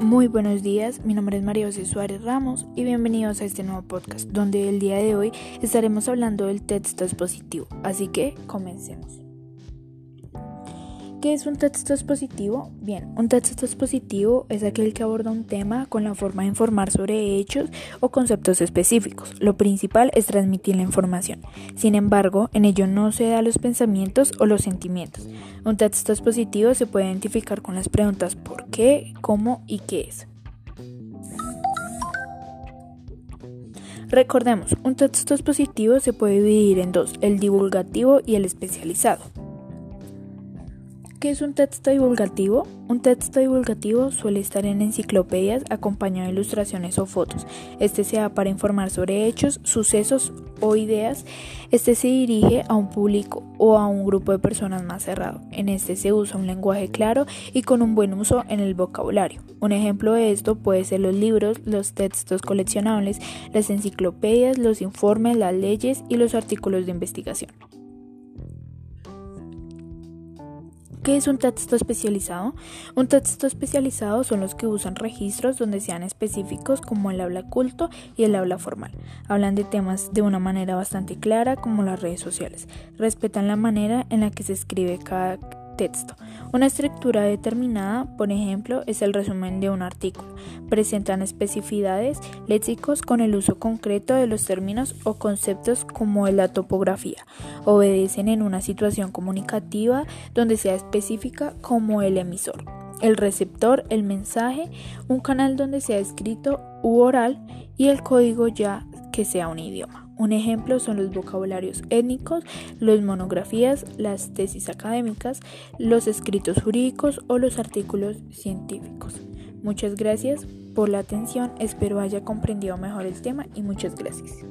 Muy buenos días, mi nombre es María José Suárez Ramos y bienvenidos a este nuevo podcast donde el día de hoy estaremos hablando del texto expositivo, así que comencemos. ¿Qué es un texto expositivo? Bien, un texto expositivo es aquel que aborda un tema con la forma de informar sobre hechos o conceptos específicos. Lo principal es transmitir la información. Sin embargo, en ello no se da los pensamientos o los sentimientos. Un texto expositivo se puede identificar con las preguntas ¿por qué?, ¿cómo? y ¿qué es? Recordemos, un texto expositivo se puede dividir en dos, el divulgativo y el especializado. ¿Qué es un texto divulgativo? Un texto divulgativo suele estar en enciclopedias acompañado de ilustraciones o fotos. Este se da para informar sobre hechos, sucesos o ideas. Este se dirige a un público o a un grupo de personas más cerrado. En este se usa un lenguaje claro y con un buen uso en el vocabulario. Un ejemplo de esto puede ser los libros, los textos coleccionables, las enciclopedias, los informes, las leyes y los artículos de investigación. ¿Qué es un texto especializado? Un texto especializado son los que usan registros donde sean específicos como el habla culto y el habla formal. Hablan de temas de una manera bastante clara como las redes sociales. Respetan la manera en la que se escribe cada texto. Una estructura determinada, por ejemplo, es el resumen de un artículo. Presentan especificidades léxicos con el uso concreto de los términos o conceptos como la topografía. Obedecen en una situación comunicativa donde sea específica como el emisor, el receptor, el mensaje, un canal donde sea escrito u oral y el código ya que sea un idioma. Un ejemplo son los vocabularios étnicos, las monografías, las tesis académicas, los escritos jurídicos o los artículos científicos. Muchas gracias por la atención, espero haya comprendido mejor el tema y muchas gracias.